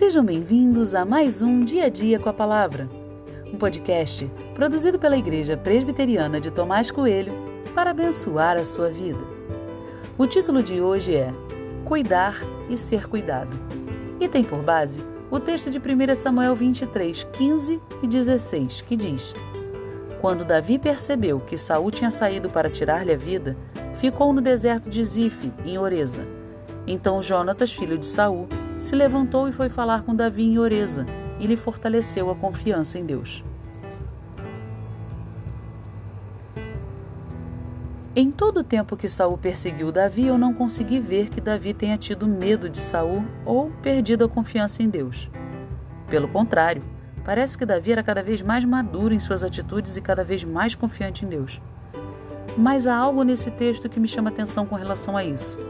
Sejam bem-vindos a mais um Dia a Dia com a Palavra, um podcast produzido pela Igreja Presbiteriana de Tomás Coelho para abençoar a sua vida. O título de hoje é Cuidar e Ser Cuidado e tem por base o texto de 1 Samuel 23, 15 e 16, que diz: Quando Davi percebeu que Saul tinha saído para tirar-lhe a vida, ficou no deserto de Zife, em Oreza. Então Jonatas, filho de Saul, se levantou e foi falar com Davi em Oreza, e lhe fortaleceu a confiança em Deus. Em todo o tempo que Saul perseguiu Davi, eu não consegui ver que Davi tenha tido medo de Saul ou perdido a confiança em Deus. Pelo contrário, parece que Davi era cada vez mais maduro em suas atitudes e cada vez mais confiante em Deus. Mas há algo nesse texto que me chama atenção com relação a isso.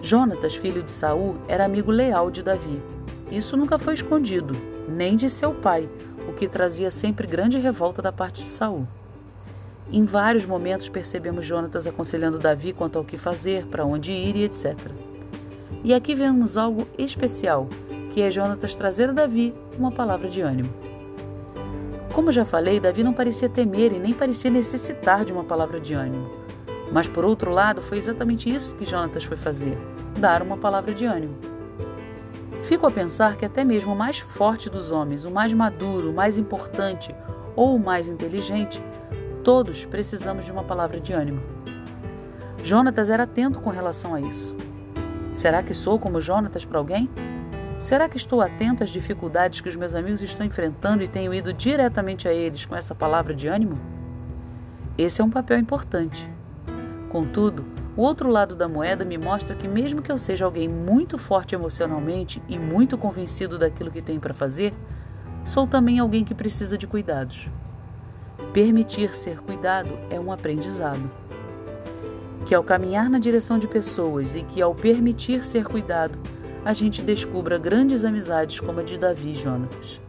Jonatas, filho de Saul, era amigo leal de Davi. Isso nunca foi escondido, nem de seu pai, o que trazia sempre grande revolta da parte de Saul. Em vários momentos percebemos Jonatas aconselhando Davi quanto ao que fazer, para onde ir e etc. E aqui vemos algo especial, que é Jonatas trazer a Davi uma palavra de ânimo. Como já falei, Davi não parecia temer e nem parecia necessitar de uma palavra de ânimo. Mas por outro lado, foi exatamente isso que Jonatas foi fazer: dar uma palavra de ânimo. Fico a pensar que até mesmo o mais forte dos homens, o mais maduro, o mais importante ou o mais inteligente, todos precisamos de uma palavra de ânimo. Jonatas era atento com relação a isso. Será que sou como Jonatas para alguém? Será que estou atento às dificuldades que os meus amigos estão enfrentando e tenho ido diretamente a eles com essa palavra de ânimo? Esse é um papel importante. Contudo, o outro lado da moeda me mostra que, mesmo que eu seja alguém muito forte emocionalmente e muito convencido daquilo que tenho para fazer, sou também alguém que precisa de cuidados. Permitir ser cuidado é um aprendizado. Que ao caminhar na direção de pessoas e que ao permitir ser cuidado, a gente descubra grandes amizades como a de Davi e Jonatas.